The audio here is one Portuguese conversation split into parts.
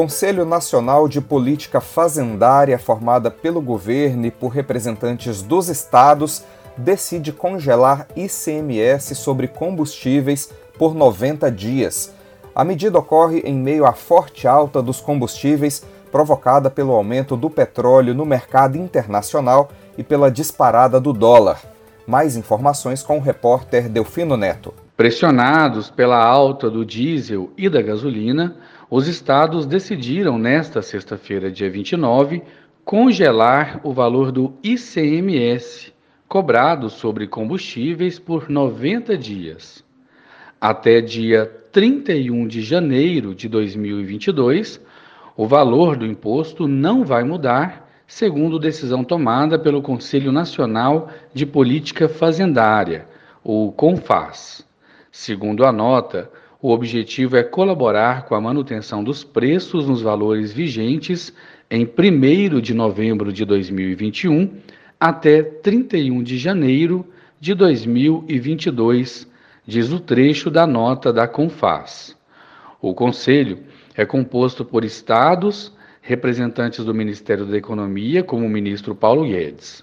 Conselho Nacional de Política Fazendária, formada pelo governo e por representantes dos estados, decide congelar ICMS sobre combustíveis por 90 dias. A medida ocorre em meio à forte alta dos combustíveis provocada pelo aumento do petróleo no mercado internacional e pela disparada do dólar. Mais informações com o repórter Delfino Neto. Pressionados pela alta do diesel e da gasolina, os estados decidiram nesta sexta-feira, dia 29, congelar o valor do ICMS cobrado sobre combustíveis por 90 dias. Até dia 31 de janeiro de 2022, o valor do imposto não vai mudar, segundo decisão tomada pelo Conselho Nacional de Política Fazendária, o CONFAS. Segundo a nota, o objetivo é colaborar com a manutenção dos preços nos valores vigentes em 1 de novembro de 2021 até 31 de janeiro de 2022, diz o trecho da nota da Confas. O Conselho é composto por estados, representantes do Ministério da Economia, como o ministro Paulo Guedes.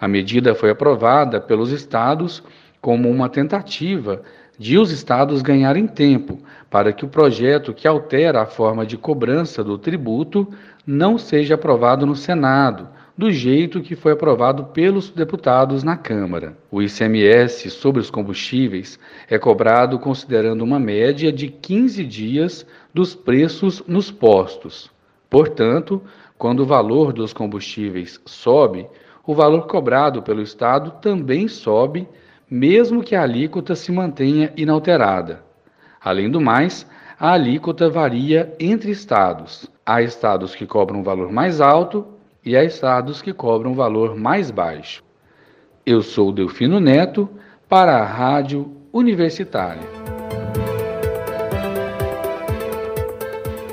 A medida foi aprovada pelos estados como uma tentativa de os estados ganharem tempo para que o projeto que altera a forma de cobrança do tributo não seja aprovado no Senado, do jeito que foi aprovado pelos deputados na Câmara. O ICMS sobre os combustíveis é cobrado considerando uma média de 15 dias dos preços nos postos. Portanto, quando o valor dos combustíveis sobe, o valor cobrado pelo Estado também sobe mesmo que a alíquota se mantenha inalterada. Além do mais, a alíquota varia entre estados. Há estados que cobram um valor mais alto e há estados que cobram um valor mais baixo. Eu sou Delfino Neto para a Rádio Universitária.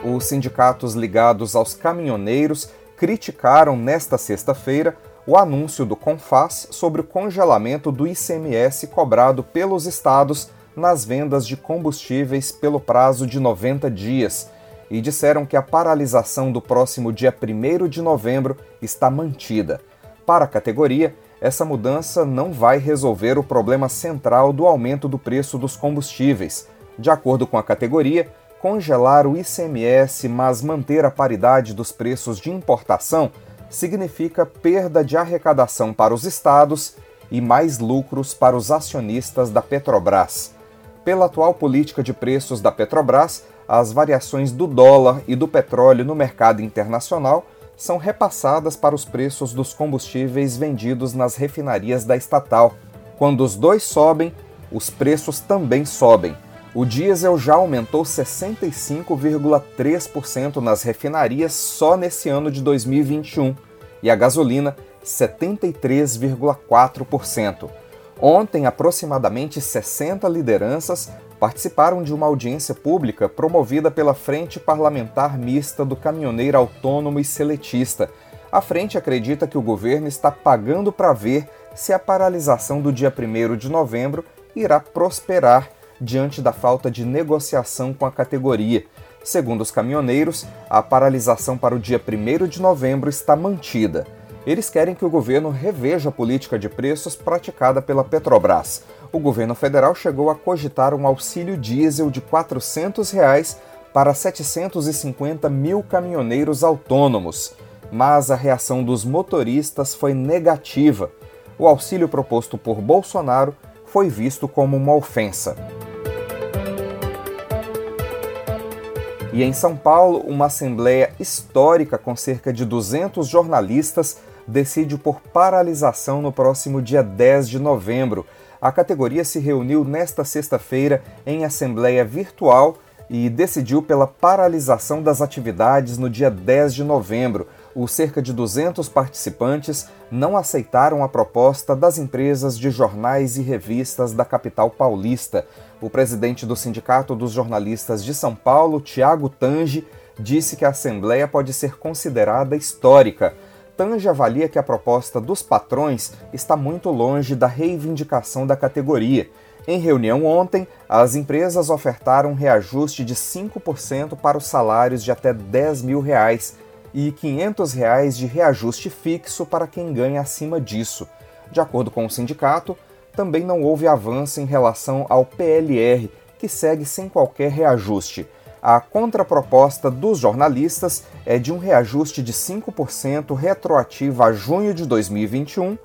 Os sindicatos ligados aos caminhoneiros criticaram nesta sexta-feira o anúncio do CONFAS sobre o congelamento do ICMS cobrado pelos estados nas vendas de combustíveis pelo prazo de 90 dias e disseram que a paralisação do próximo dia 1 de novembro está mantida. Para a categoria, essa mudança não vai resolver o problema central do aumento do preço dos combustíveis. De acordo com a categoria, congelar o ICMS, mas manter a paridade dos preços de importação significa perda de arrecadação para os estados e mais lucros para os acionistas da Petrobras. Pela atual política de preços da Petrobras, as variações do dólar e do petróleo no mercado internacional são repassadas para os preços dos combustíveis vendidos nas refinarias da estatal. Quando os dois sobem, os preços também sobem. O diesel já aumentou 65,3% nas refinarias só nesse ano de 2021 e a gasolina 73,4%. Ontem, aproximadamente 60 lideranças participaram de uma audiência pública promovida pela Frente Parlamentar Mista do Caminhoneiro Autônomo e Seletista. A frente acredita que o governo está pagando para ver se a paralisação do dia 1 de novembro irá prosperar diante da falta de negociação com a categoria. Segundo os caminhoneiros, a paralisação para o dia 1 de novembro está mantida. Eles querem que o governo reveja a política de preços praticada pela Petrobras. O governo federal chegou a cogitar um auxílio diesel de 400 reais para 750 mil caminhoneiros autônomos, mas a reação dos motoristas foi negativa. O auxílio proposto por Bolsonaro foi visto como uma ofensa. E em São Paulo, uma assembleia histórica com cerca de 200 jornalistas decide por paralisação no próximo dia 10 de novembro. A categoria se reuniu nesta sexta-feira em assembleia virtual e decidiu pela paralisação das atividades no dia 10 de novembro. Os cerca de 200 participantes não aceitaram a proposta das empresas de jornais e revistas da capital paulista. O presidente do Sindicato dos Jornalistas de São Paulo, Tiago Tange, disse que a Assembleia pode ser considerada histórica. Tange avalia que a proposta dos patrões está muito longe da reivindicação da categoria. Em reunião ontem, as empresas ofertaram um reajuste de 5% para os salários de até 10 mil reais e 500 reais de reajuste fixo para quem ganha acima disso. De acordo com o sindicato, também não houve avanço em relação ao PLR, que segue sem qualquer reajuste. A contraproposta dos jornalistas é de um reajuste de 5% retroativo a junho de 2021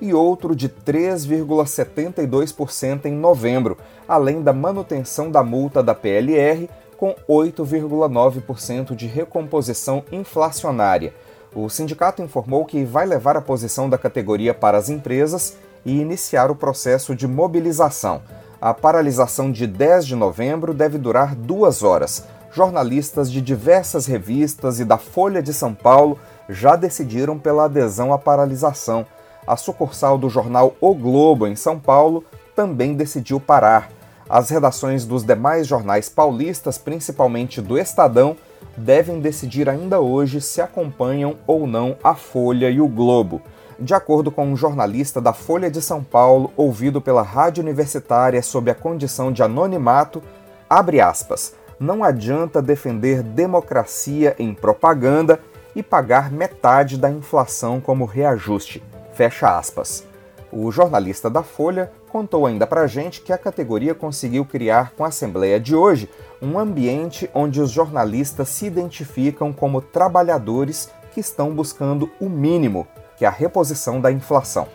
e outro de 3,72% em novembro, além da manutenção da multa da PLR com 8,9% de recomposição inflacionária. O sindicato informou que vai levar a posição da categoria para as empresas e iniciar o processo de mobilização. A paralisação de 10 de novembro deve durar duas horas. Jornalistas de diversas revistas e da Folha de São Paulo já decidiram pela adesão à paralisação. A sucursal do jornal O Globo, em São Paulo, também decidiu parar. As redações dos demais jornais paulistas, principalmente do Estadão, devem decidir ainda hoje se acompanham ou não a Folha e o Globo. De acordo com um jornalista da Folha de São Paulo, ouvido pela rádio universitária sob a condição de anonimato, abre aspas, não adianta defender democracia em propaganda e pagar metade da inflação como reajuste. Fecha aspas. O jornalista da Folha contou ainda pra gente que a categoria conseguiu criar com a Assembleia de hoje um ambiente onde os jornalistas se identificam como trabalhadores que estão buscando o mínimo que é a reposição da inflação.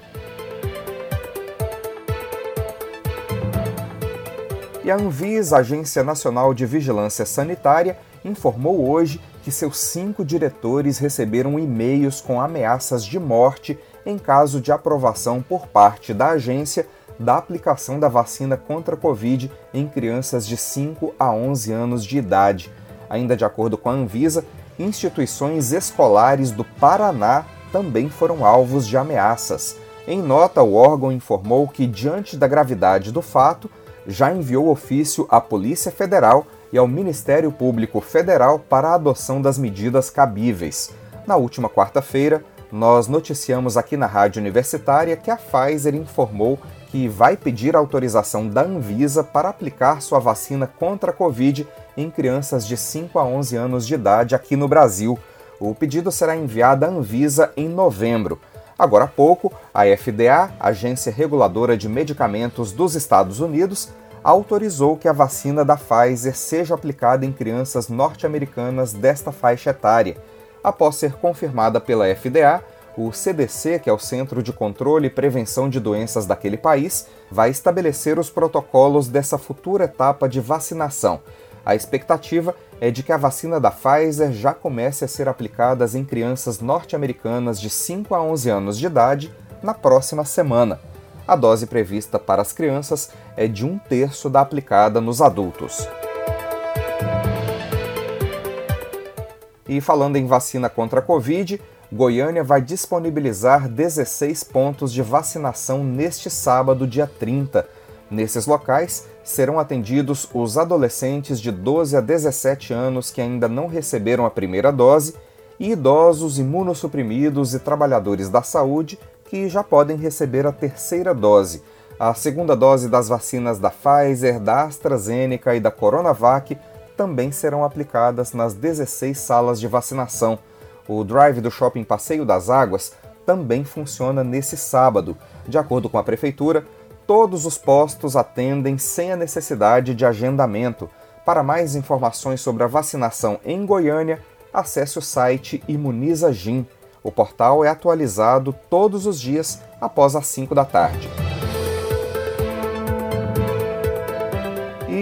E a Anvisa, Agência Nacional de Vigilância Sanitária, informou hoje que seus cinco diretores receberam e-mails com ameaças de morte em caso de aprovação por parte da agência da aplicação da vacina contra a Covid em crianças de 5 a 11 anos de idade. Ainda de acordo com a Anvisa, instituições escolares do Paraná também foram alvos de ameaças. Em nota, o órgão informou que, diante da gravidade do fato, já enviou ofício à Polícia Federal e ao Ministério Público Federal para a adoção das medidas cabíveis. Na última quarta-feira, nós noticiamos aqui na Rádio Universitária que a Pfizer informou que vai pedir autorização da Anvisa para aplicar sua vacina contra a Covid em crianças de 5 a 11 anos de idade aqui no Brasil. O pedido será enviado à Anvisa em novembro. Agora há pouco, a FDA, Agência Reguladora de Medicamentos dos Estados Unidos, autorizou que a vacina da Pfizer seja aplicada em crianças norte-americanas desta faixa etária. Após ser confirmada pela FDA, o CDC, que é o Centro de Controle e Prevenção de Doenças daquele país, vai estabelecer os protocolos dessa futura etapa de vacinação. A expectativa é de que a vacina da Pfizer já comece a ser aplicada em crianças norte-americanas de 5 a 11 anos de idade na próxima semana. A dose prevista para as crianças é de um terço da aplicada nos adultos. E falando em vacina contra a Covid, Goiânia vai disponibilizar 16 pontos de vacinação neste sábado, dia 30. Nesses locais, serão atendidos os adolescentes de 12 a 17 anos que ainda não receberam a primeira dose e idosos imunossuprimidos e trabalhadores da saúde que já podem receber a terceira dose. A segunda dose das vacinas da Pfizer, da AstraZeneca e da Coronavac também serão aplicadas nas 16 salas de vacinação. O drive do Shopping Passeio das Águas também funciona nesse sábado. De acordo com a Prefeitura, todos os postos atendem sem a necessidade de agendamento. Para mais informações sobre a vacinação em Goiânia, acesse o site Imuniza Gin. O portal é atualizado todos os dias após as 5 da tarde.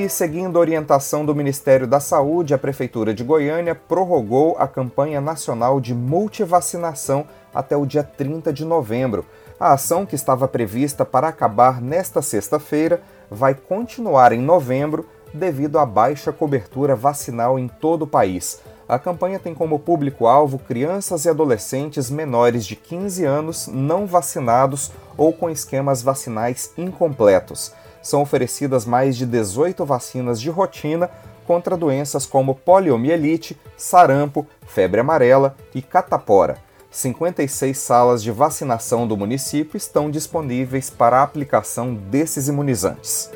E seguindo a orientação do Ministério da Saúde, a Prefeitura de Goiânia prorrogou a campanha nacional de multivacinação até o dia 30 de novembro. A ação, que estava prevista para acabar nesta sexta-feira, vai continuar em novembro, devido à baixa cobertura vacinal em todo o país. A campanha tem como público-alvo crianças e adolescentes menores de 15 anos não vacinados ou com esquemas vacinais incompletos. São oferecidas mais de 18 vacinas de rotina contra doenças como poliomielite, sarampo, febre amarela e catapora. 56 salas de vacinação do município estão disponíveis para a aplicação desses imunizantes.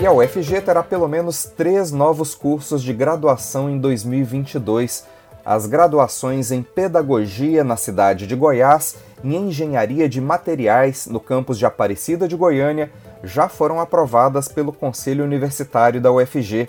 E a UFG terá pelo menos três novos cursos de graduação em 2022. As graduações em Pedagogia na cidade de Goiás e Engenharia de Materiais no campus de Aparecida de Goiânia já foram aprovadas pelo Conselho Universitário da UFG.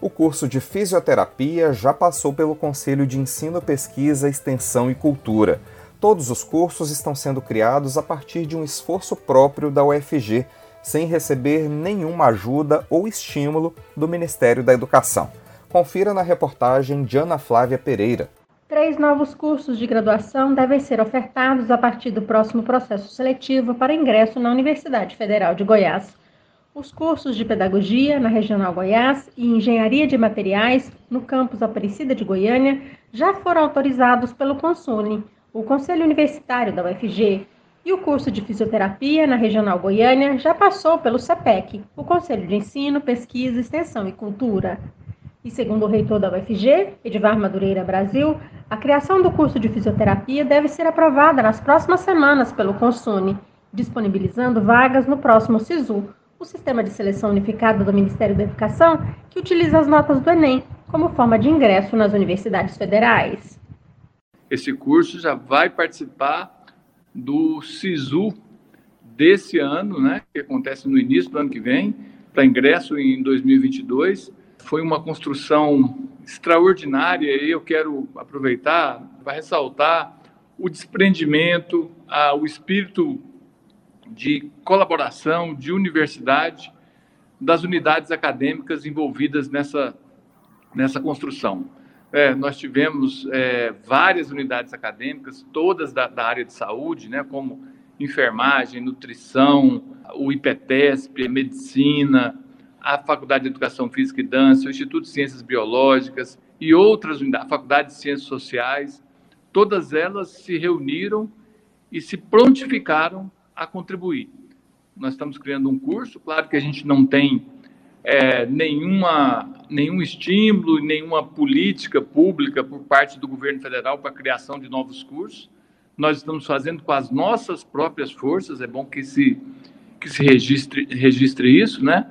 O curso de Fisioterapia já passou pelo Conselho de Ensino, Pesquisa, Extensão e Cultura. Todos os cursos estão sendo criados a partir de um esforço próprio da UFG sem receber nenhuma ajuda ou estímulo do Ministério da Educação. Confira na reportagem de Ana Flávia Pereira. Três novos cursos de graduação devem ser ofertados a partir do próximo processo seletivo para ingresso na Universidade Federal de Goiás. Os cursos de Pedagogia na Regional Goiás e Engenharia de Materiais no campus Aparecida de Goiânia já foram autorizados pelo CONSUNE, o Conselho Universitário da UFG, e o curso de fisioterapia na Regional Goiânia já passou pelo CEPEC, o Conselho de Ensino, Pesquisa, Extensão e Cultura. E segundo o reitor da UFG, Edivar Madureira Brasil, a criação do curso de fisioterapia deve ser aprovada nas próximas semanas pelo Consune, disponibilizando vagas no próximo SISU, o Sistema de Seleção Unificado do Ministério da Educação, que utiliza as notas do Enem como forma de ingresso nas universidades federais. Esse curso já vai participar do SISU desse ano, né, que acontece no início do ano que vem, para ingresso em 2022. Foi uma construção extraordinária e eu quero aproveitar para ressaltar o desprendimento, a, o espírito de colaboração, de universidade das unidades acadêmicas envolvidas nessa, nessa construção. É, nós tivemos é, várias unidades acadêmicas, todas da, da, área de saúde, né, como enfermagem, nutrição, o IPTESP, medicina, a Faculdade de Educação Física e Dança, o Instituto de Ciências Biológicas e outras unidades, a Faculdade de Ciências Sociais, todas elas se reuniram e se prontificaram a contribuir. Nós estamos criando um curso, claro que a gente não tem é, nenhuma, nenhum estímulo, nenhuma política pública por parte do governo federal para a criação de novos cursos. Nós estamos fazendo com as nossas próprias forças, é bom que se, que se registre, registre isso, né?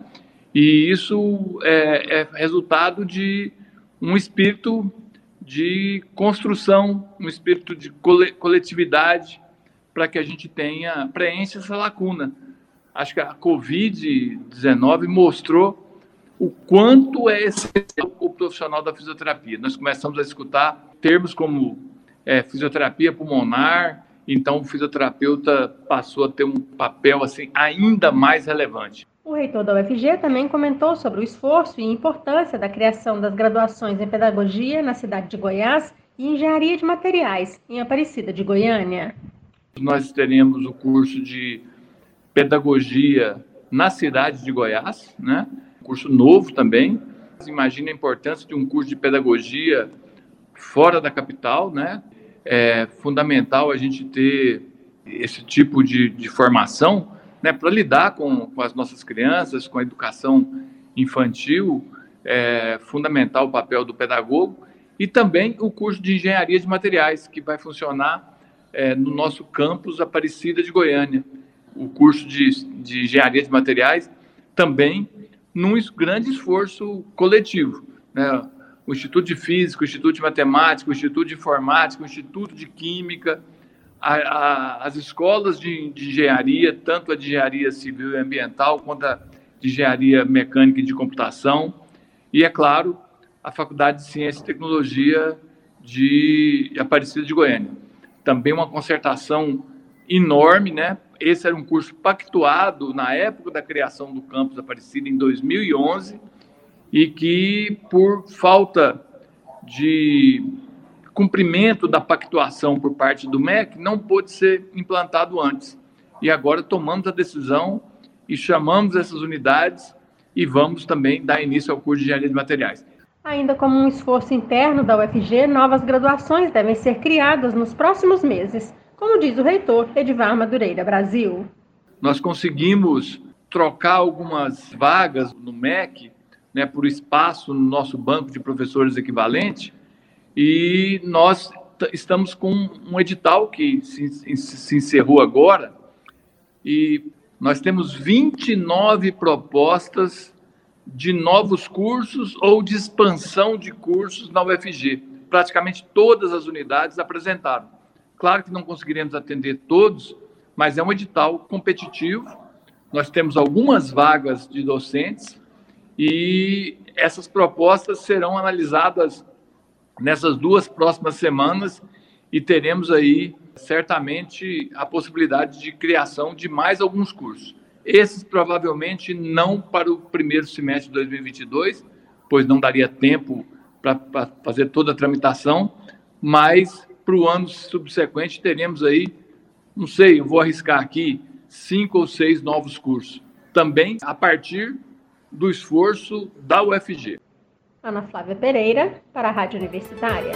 E isso é, é resultado de um espírito de construção, um espírito de coletividade para que a gente tenha, preencha essa lacuna acho que a Covid-19 mostrou o quanto é essencial o profissional da fisioterapia. Nós começamos a escutar termos como é, fisioterapia pulmonar, então o fisioterapeuta passou a ter um papel assim ainda mais relevante. O reitor da UFG também comentou sobre o esforço e importância da criação das graduações em pedagogia na cidade de Goiás e engenharia de materiais em Aparecida de Goiânia. Nós teremos o curso de pedagogia na cidade de Goiás, né? Curso novo também. Imagina a importância de um curso de pedagogia fora da capital, né? É fundamental a gente ter esse tipo de, de formação, né? Para lidar com, com as nossas crianças, com a educação infantil, é fundamental o papel do pedagogo e também o curso de engenharia de materiais que vai funcionar é, no nosso campus Aparecida de Goiânia o curso de, de engenharia de materiais, também num grande esforço coletivo. Né? O Instituto de Física, o Instituto de Matemática, o Instituto de Informática, o Instituto de Química, a, a, as escolas de, de, engenharia, tanto a de engenharia civil e ambiental, quanto a de engenharia mecânica e de computação, e, é claro, a Faculdade de Ciência e Tecnologia de Aparecida de Goiânia. Também uma concertação enorme, né? Esse era um curso pactuado na época da criação do campus Aparecida, em 2011, e que, por falta de cumprimento da pactuação por parte do MEC, não pôde ser implantado antes. E agora tomamos a decisão e chamamos essas unidades e vamos também dar início ao curso de engenharia de materiais. Ainda como um esforço interno da UFG, novas graduações devem ser criadas nos próximos meses, como diz o reitor Edivar Madureira Brasil. Nós conseguimos trocar algumas vagas no MEC né, por espaço no nosso banco de professores equivalente e nós estamos com um edital que se, se encerrou agora e nós temos 29 propostas de novos cursos ou de expansão de cursos na UFG. Praticamente todas as unidades apresentaram. Claro que não conseguiremos atender todos, mas é um edital competitivo. Nós temos algumas vagas de docentes e essas propostas serão analisadas nessas duas próximas semanas e teremos aí certamente a possibilidade de criação de mais alguns cursos. Esses provavelmente não para o primeiro semestre de 2022, pois não daria tempo para fazer toda a tramitação, mas para o ano subsequente teremos aí, não sei, eu vou arriscar aqui, cinco ou seis novos cursos. Também a partir do esforço da UFG. Ana Flávia Pereira, para a Rádio Universitária.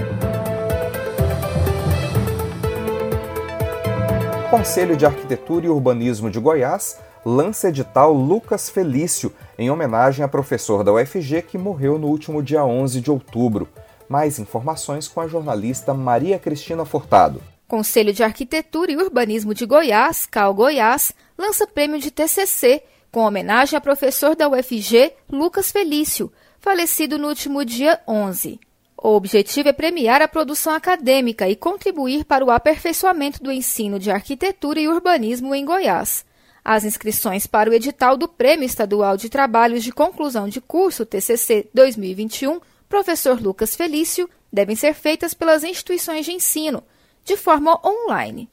O Conselho de Arquitetura e Urbanismo de Goiás lança edital Lucas Felício, em homenagem a professor da UFG que morreu no último dia 11 de outubro. Mais informações com a jornalista Maria Cristina Furtado. Conselho de Arquitetura e Urbanismo de Goiás, CAL Goiás, lança prêmio de TCC, com homenagem a professor da UFG, Lucas Felício, falecido no último dia 11. O objetivo é premiar a produção acadêmica e contribuir para o aperfeiçoamento do ensino de arquitetura e urbanismo em Goiás. As inscrições para o edital do Prêmio Estadual de Trabalhos de Conclusão de Curso TCC 2021, professor Lucas Felício, devem ser feitas pelas instituições de ensino, de forma online.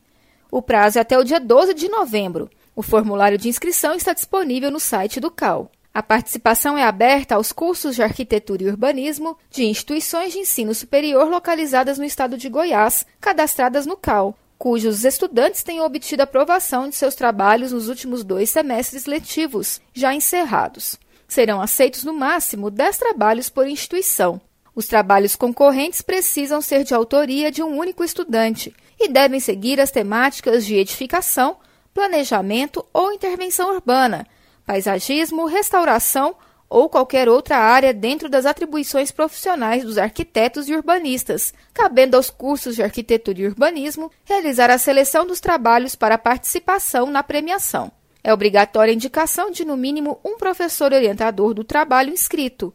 O prazo é até o dia 12 de novembro. O formulário de inscrição está disponível no site do CAL. A participação é aberta aos cursos de arquitetura e urbanismo de instituições de ensino superior localizadas no estado de Goiás, cadastradas no CAL, cujos estudantes têm obtido aprovação de seus trabalhos nos últimos dois semestres letivos, já encerrados. Serão aceitos no máximo 10 trabalhos por instituição. Os trabalhos concorrentes precisam ser de autoria de um único estudante e devem seguir as temáticas de edificação, planejamento ou intervenção urbana paisagismo, restauração ou qualquer outra área dentro das atribuições profissionais dos arquitetos e urbanistas, cabendo aos cursos de arquitetura e urbanismo realizar a seleção dos trabalhos para participação na premiação. É obrigatória a indicação de no mínimo um professor orientador do trabalho inscrito.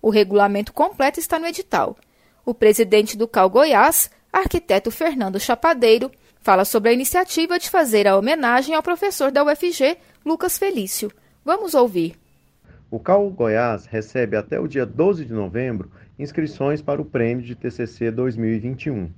O regulamento completo está no edital. O presidente do CAL Goiás, arquiteto Fernando Chapadeiro, fala sobre a iniciativa de fazer a homenagem ao professor da UFG, Lucas Felício. Vamos ouvir. O CAU Goiás recebe até o dia 12 de novembro inscrições para o Prêmio de TCC 2021.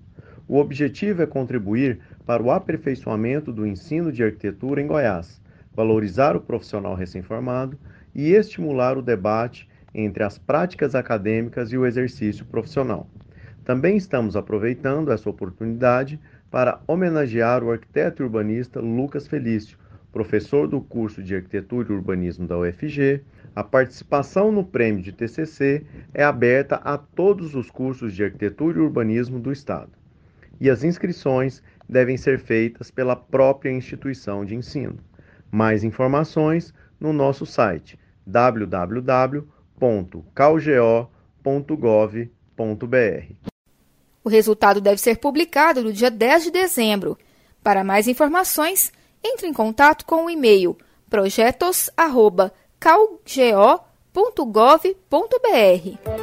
O objetivo é contribuir para o aperfeiçoamento do ensino de arquitetura em Goiás, valorizar o profissional recém-formado e estimular o debate entre as práticas acadêmicas e o exercício profissional. Também estamos aproveitando essa oportunidade para homenagear o arquiteto urbanista Lucas Felício, professor do curso de Arquitetura e Urbanismo da UFG, a participação no prêmio de TCC é aberta a todos os cursos de Arquitetura e Urbanismo do Estado. E as inscrições devem ser feitas pela própria instituição de ensino. Mais informações no nosso site www.calgo.gov.br. O resultado deve ser publicado no dia 10 de dezembro. Para mais informações, entre em contato com o e-mail projetos@calgo.gov.br.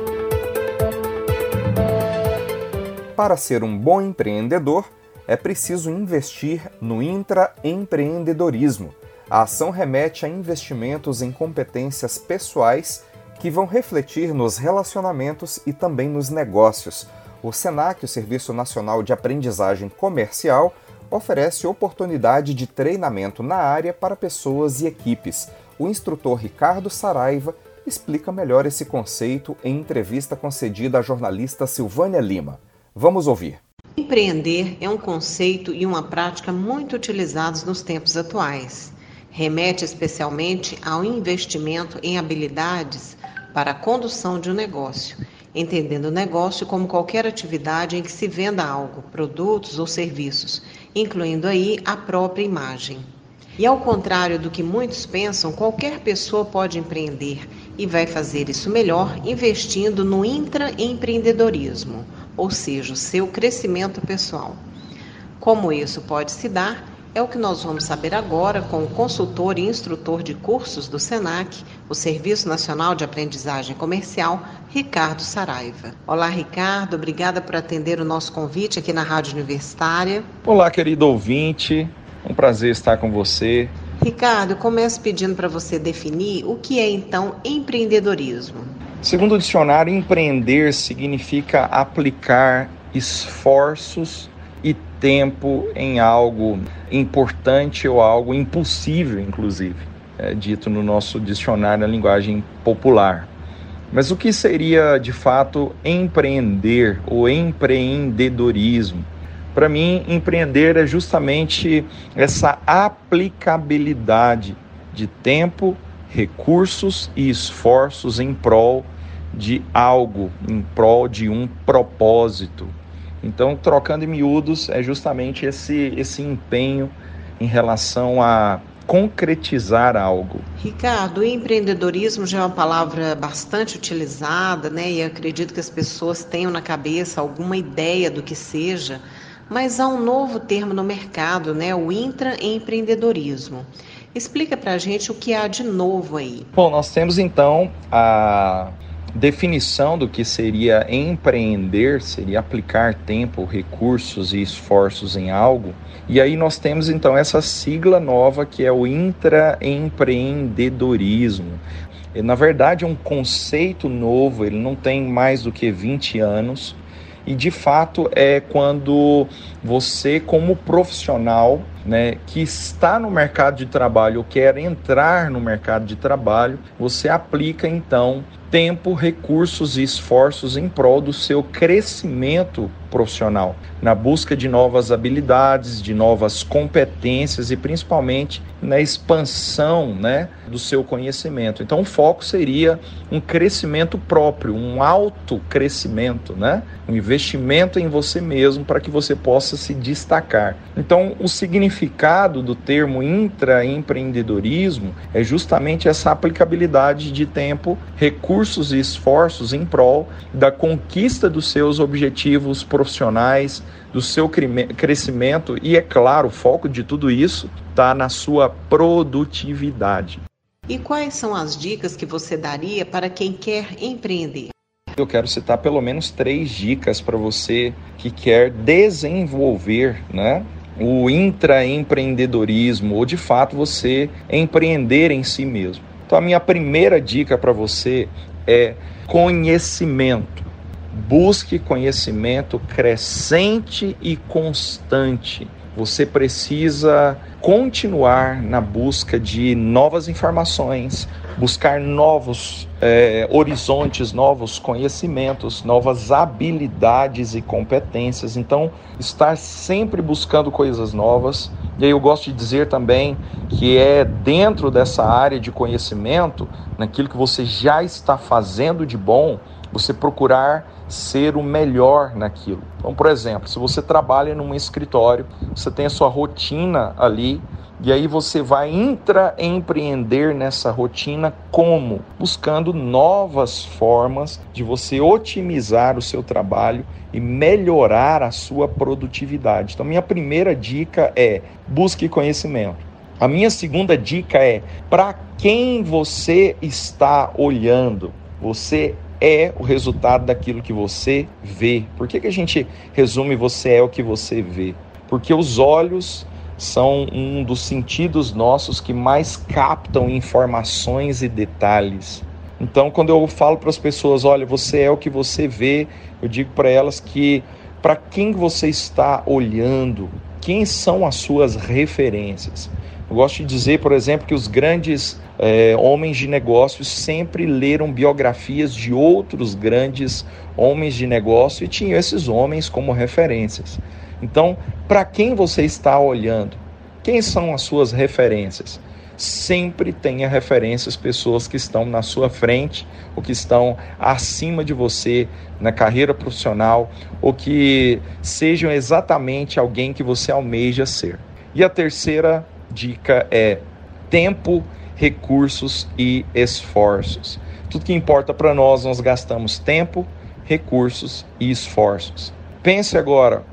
Para ser um bom empreendedor, é preciso investir no intraempreendedorismo. A ação remete a investimentos em competências pessoais que vão refletir nos relacionamentos e também nos negócios. O SENAC, o Serviço Nacional de Aprendizagem Comercial, oferece oportunidade de treinamento na área para pessoas e equipes. O instrutor Ricardo Saraiva explica melhor esse conceito em entrevista concedida à jornalista Silvânia Lima. Vamos ouvir. Empreender é um conceito e uma prática muito utilizados nos tempos atuais. remete especialmente ao investimento em habilidades para a condução de um negócio, entendendo o negócio como qualquer atividade em que se venda algo, produtos ou serviços, incluindo aí a própria imagem. E ao contrário do que muitos pensam, qualquer pessoa pode empreender e vai fazer isso melhor investindo no intraempreendedorismo, ou seja, o seu crescimento pessoal. Como isso pode se dar, é o que nós vamos saber agora com o consultor e instrutor de cursos do SENAC, o Serviço Nacional de Aprendizagem Comercial, Ricardo Saraiva. Olá, Ricardo, obrigada por atender o nosso convite aqui na Rádio Universitária. Olá, querido ouvinte, um prazer estar com você. Ricardo, começo pedindo para você definir o que é então empreendedorismo. Segundo o dicionário, empreender significa aplicar esforços e tempo em algo importante ou algo impossível, inclusive, é dito no nosso dicionário na linguagem popular. Mas o que seria de fato empreender ou empreendedorismo? Para mim, empreender é justamente essa aplicabilidade de tempo, recursos e esforços em prol de algo, em prol de um propósito. Então, trocando em miúdos, é justamente esse, esse empenho em relação a concretizar algo. Ricardo, o empreendedorismo já é uma palavra bastante utilizada, né? E acredito que as pessoas tenham na cabeça alguma ideia do que seja, mas há um novo termo no mercado, né? O intraempreendedorismo. Explica para a gente o que há de novo aí. Bom, nós temos então a definição do que seria empreender, seria aplicar tempo, recursos e esforços em algo. E aí nós temos então essa sigla nova que é o intraempreendedorismo. Na verdade é um conceito novo, ele não tem mais do que 20 anos. E de fato é quando você, como profissional, né, que está no mercado de trabalho ou quer entrar no mercado de trabalho, você aplica então tempo, recursos e esforços em prol do seu crescimento profissional, na busca de novas habilidades, de novas competências e principalmente na expansão né, do seu conhecimento. Então, o foco seria um crescimento próprio, um autocrescimento, né? um investimento em você mesmo para que você possa se destacar. Então, o significado do termo intraempreendedorismo é justamente essa aplicabilidade de tempo, recursos e esforços em prol da conquista dos seus objetivos profissionais profissionais, do seu crescimento e, é claro, o foco de tudo isso está na sua produtividade. E quais são as dicas que você daria para quem quer empreender? Eu quero citar pelo menos três dicas para você que quer desenvolver né, o intraempreendedorismo ou de fato você empreender em si mesmo. Então, a minha primeira dica para você é conhecimento. Busque conhecimento crescente e constante. Você precisa continuar na busca de novas informações, buscar novos é, horizontes, novos conhecimentos, novas habilidades e competências. Então, estar sempre buscando coisas novas. E aí eu gosto de dizer também que é dentro dessa área de conhecimento, naquilo que você já está fazendo de bom, você procurar ser o melhor naquilo. Então, por exemplo, se você trabalha num escritório, você tem a sua rotina ali, e aí você vai intraempreender nessa rotina como? Buscando novas formas de você otimizar o seu trabalho e melhorar a sua produtividade. Então, minha primeira dica é busque conhecimento. A minha segunda dica é para quem você está olhando. Você é o resultado daquilo que você vê. Por que, que a gente resume você é o que você vê? Porque os olhos são um dos sentidos nossos que mais captam informações e detalhes. Então, quando eu falo para as pessoas, olha, você é o que você vê, eu digo para elas que para quem você está olhando, quem são as suas referências. Eu gosto de dizer, por exemplo, que os grandes é, homens de negócios sempre leram biografias de outros grandes homens de negócio e tinham esses homens como referências. Então, para quem você está olhando? Quem são as suas referências? sempre tenha referências, pessoas que estão na sua frente ou que estão acima de você na carreira profissional ou que sejam exatamente alguém que você almeja ser. E a terceira dica é tempo, recursos e esforços. Tudo que importa para nós, nós gastamos tempo, recursos e esforços. Pense agora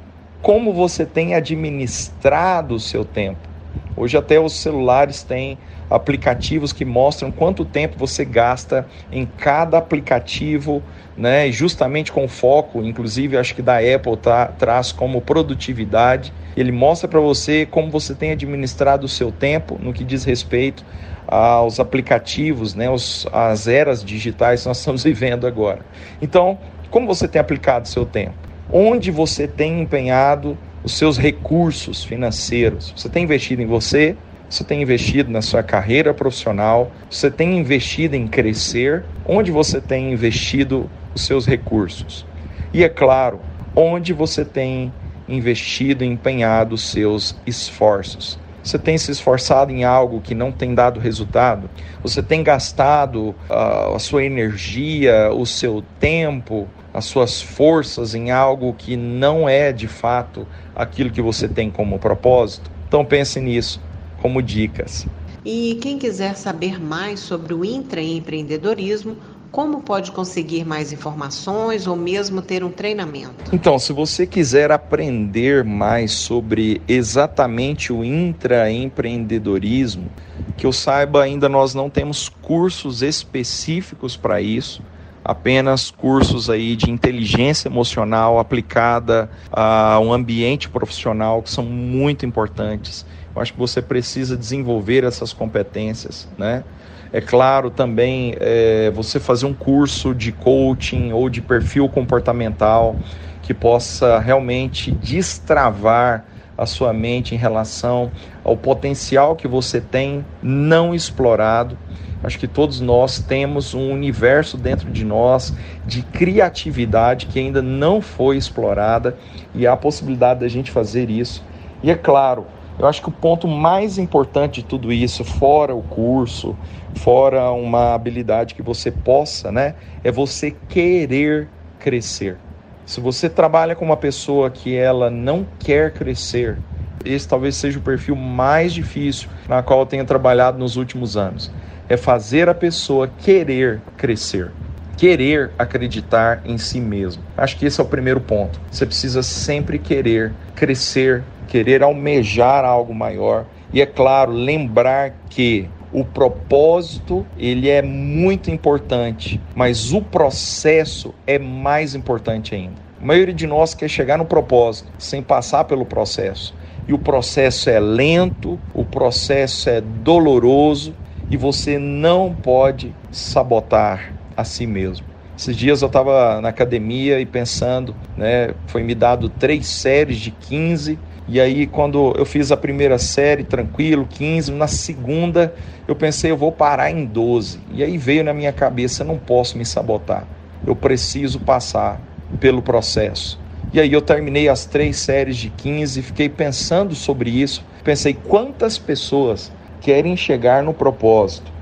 como você tem administrado o seu tempo. Hoje até os celulares têm aplicativos que mostram quanto tempo você gasta em cada aplicativo, né? Justamente com foco, inclusive acho que da Apple tá, traz como produtividade. Ele mostra para você como você tem administrado o seu tempo no que diz respeito aos aplicativos, né? Os, as eras digitais que nós estamos vivendo agora. Então, como você tem aplicado o seu tempo? Onde você tem empenhado os seus recursos financeiros? Você tem investido em você? Você tem investido na sua carreira profissional? Você tem investido em crescer? Onde você tem investido os seus recursos? E é claro, onde você tem investido empenhado os seus esforços? Você tem se esforçado em algo que não tem dado resultado? Você tem gastado uh, a sua energia, o seu tempo, as suas forças em algo que não é de fato aquilo que você tem como propósito? Então pense nisso como dicas. E quem quiser saber mais sobre o intraempreendedorismo, como pode conseguir mais informações ou mesmo ter um treinamento? Então, se você quiser aprender mais sobre exatamente o intraempreendedorismo, que eu saiba, ainda nós não temos cursos específicos para isso apenas cursos aí de inteligência emocional aplicada a um ambiente profissional que são muito importantes. Eu acho que você precisa desenvolver essas competências, né? É claro também é, você fazer um curso de coaching ou de perfil comportamental que possa realmente destravar a sua mente em relação ao potencial que você tem não explorado. Acho que todos nós temos um universo dentro de nós de criatividade que ainda não foi explorada e há a possibilidade da gente fazer isso. E é claro, eu acho que o ponto mais importante de tudo isso, fora o curso, fora uma habilidade que você possa, né, é você querer crescer. Se você trabalha com uma pessoa que ela não quer crescer, esse talvez seja o perfil mais difícil na qual eu tenho trabalhado nos últimos anos. É fazer a pessoa querer crescer, querer acreditar em si mesmo. Acho que esse é o primeiro ponto. Você precisa sempre querer crescer, querer almejar algo maior e é claro, lembrar que o propósito ele é muito importante, mas o processo é mais importante ainda. A maioria de nós quer chegar no propósito sem passar pelo processo. E o processo é lento, o processo é doloroso e você não pode sabotar a si mesmo. Esses dias eu estava na academia e pensando, né, foi me dado três séries de 15 e aí, quando eu fiz a primeira série, tranquilo, 15, na segunda eu pensei, eu vou parar em 12. E aí veio na minha cabeça, não posso me sabotar. Eu preciso passar pelo processo. E aí eu terminei as três séries de 15, fiquei pensando sobre isso. Pensei quantas pessoas querem chegar no propósito,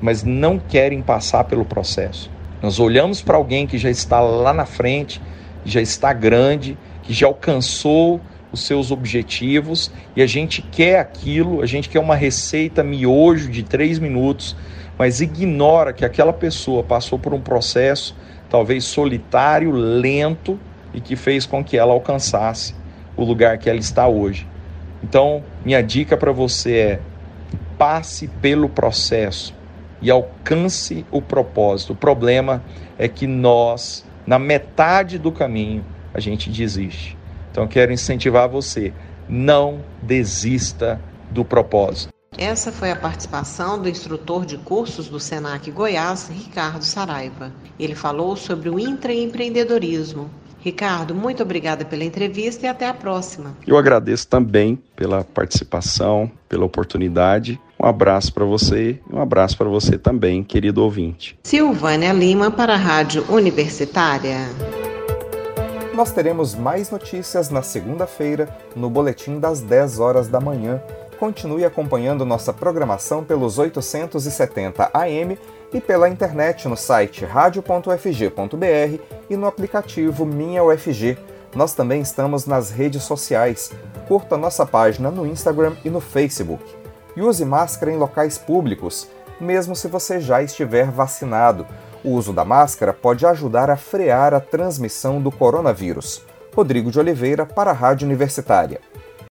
mas não querem passar pelo processo. Nós olhamos para alguém que já está lá na frente, já está grande, que já alcançou os seus objetivos e a gente quer aquilo, a gente quer uma receita miojo de três minutos, mas ignora que aquela pessoa passou por um processo talvez solitário, lento e que fez com que ela alcançasse o lugar que ela está hoje. Então, minha dica para você é: passe pelo processo e alcance o propósito. O problema é que nós, na metade do caminho, a gente desiste. Então quero incentivar você, não desista do propósito. Essa foi a participação do instrutor de cursos do Senac Goiás, Ricardo Saraiva. Ele falou sobre o intraempreendedorismo. Ricardo, muito obrigada pela entrevista e até a próxima. Eu agradeço também pela participação, pela oportunidade. Um abraço para você e um abraço para você também, querido ouvinte. Silvânia Lima para a Rádio Universitária. Nós teremos mais notícias na segunda-feira, no boletim das 10 horas da manhã. continue acompanhando nossa programação pelos 870 AM e pela internet no site radio.ufg.br e no aplicativo Minha UFG. Nós também estamos nas redes sociais. Curta nossa página no Instagram e no Facebook. E use máscara em locais públicos, mesmo se você já estiver vacinado. O uso da máscara pode ajudar a frear a transmissão do coronavírus. Rodrigo de Oliveira para a Rádio Universitária.